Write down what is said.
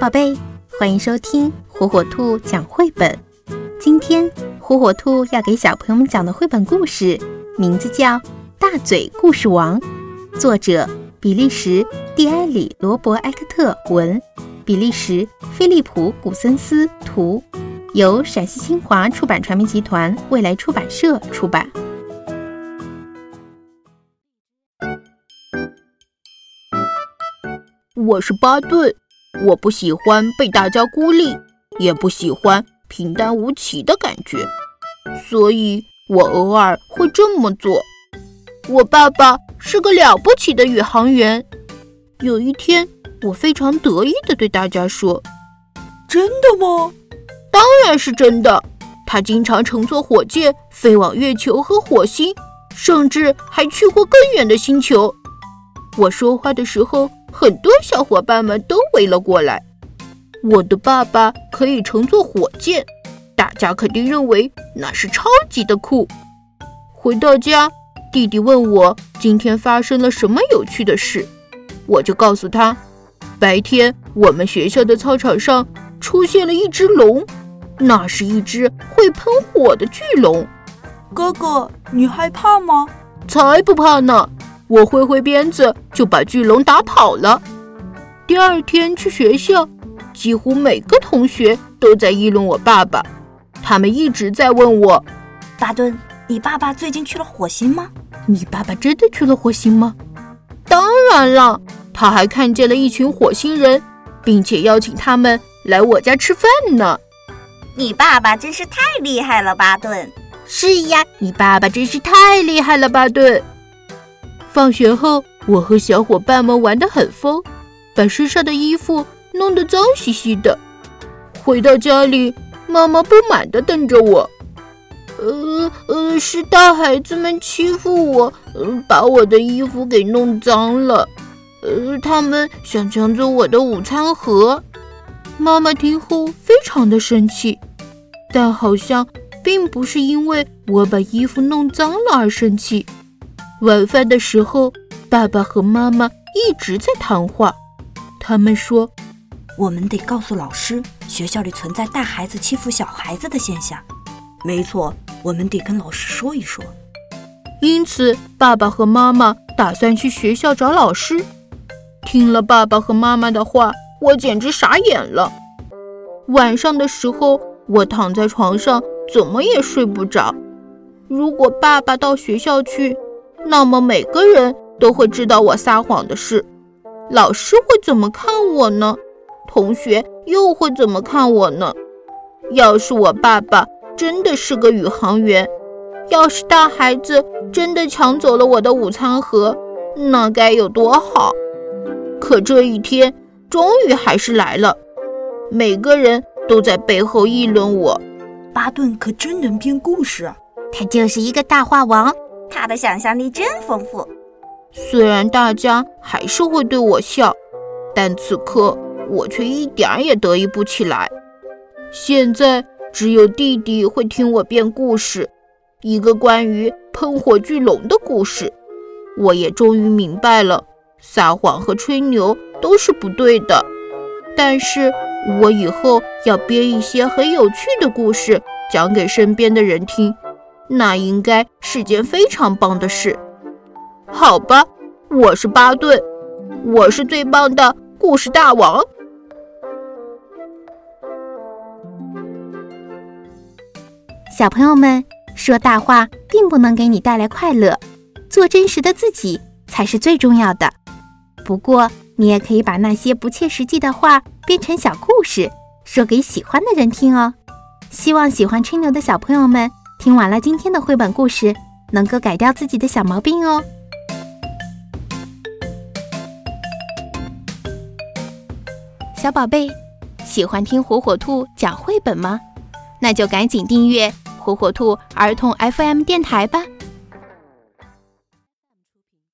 宝贝，欢迎收听火火兔讲绘本。今天火火兔要给小朋友们讲的绘本故事，名字叫《大嘴故事王》，作者比利时蒂埃里罗伯埃克特文，比利时菲利普古森斯图，由陕西新华出版传媒集团未来出版社出版。我是巴顿，我不喜欢被大家孤立，也不喜欢平淡无奇的感觉，所以我偶尔会这么做。我爸爸是个了不起的宇航员。有一天，我非常得意地对大家说：“真的吗？当然是真的。他经常乘坐火箭飞往月球和火星，甚至还去过更远的星球。”我说话的时候。很多小伙伴们都围了过来。我的爸爸可以乘坐火箭，大家肯定认为那是超级的酷。回到家，弟弟问我今天发生了什么有趣的事，我就告诉他，白天我们学校的操场上出现了一只龙，那是一只会喷火的巨龙。哥哥，你害怕吗？才不怕呢！我挥挥鞭子就把巨龙打跑了。第二天去学校，几乎每个同学都在议论我爸爸，他们一直在问我：“巴顿，你爸爸最近去了火星吗？你爸爸真的去了火星吗？”“当然了，他还看见了一群火星人，并且邀请他们来我家吃饭呢。”“你爸爸真是太厉害了，巴顿。”“是呀，你爸爸真是太厉害了，巴顿。”放学后，我和小伙伴们玩得很疯，把身上的衣服弄得脏兮兮的。回到家里，妈妈不满地瞪着我：“呃呃，是大孩子们欺负我，把我的衣服给弄脏了。呃，他们想抢走我的午餐盒。”妈妈听后非常的生气，但好像并不是因为我把衣服弄脏了而生气。晚饭的时候，爸爸和妈妈一直在谈话。他们说：“我们得告诉老师，学校里存在大孩子欺负小孩子的现象。”没错，我们得跟老师说一说。因此，爸爸和妈妈打算去学校找老师。听了爸爸和妈妈的话，我简直傻眼了。晚上的时候，我躺在床上，怎么也睡不着。如果爸爸到学校去，那么每个人都会知道我撒谎的事，老师会怎么看我呢？同学又会怎么看我呢？要是我爸爸真的是个宇航员，要是大孩子真的抢走了我的午餐盒，那该有多好！可这一天终于还是来了，每个人都在背后议论我。巴顿可真能编故事，他就是一个大话王。他的想象力真丰富。虽然大家还是会对我笑，但此刻我却一点儿也得意不起来。现在只有弟弟会听我编故事，一个关于喷火巨龙的故事。我也终于明白了，撒谎和吹牛都是不对的。但是我以后要编一些很有趣的故事，讲给身边的人听。那应该是件非常棒的事，好吧？我是巴顿，我是最棒的故事大王。小朋友们，说大话并不能给你带来快乐，做真实的自己才是最重要的。不过，你也可以把那些不切实际的话编成小故事，说给喜欢的人听哦。希望喜欢吹牛的小朋友们。听完了今天的绘本故事，能够改掉自己的小毛病哦。小宝贝，喜欢听火火兔讲绘本吗？那就赶紧订阅火火兔儿童 FM 电台吧。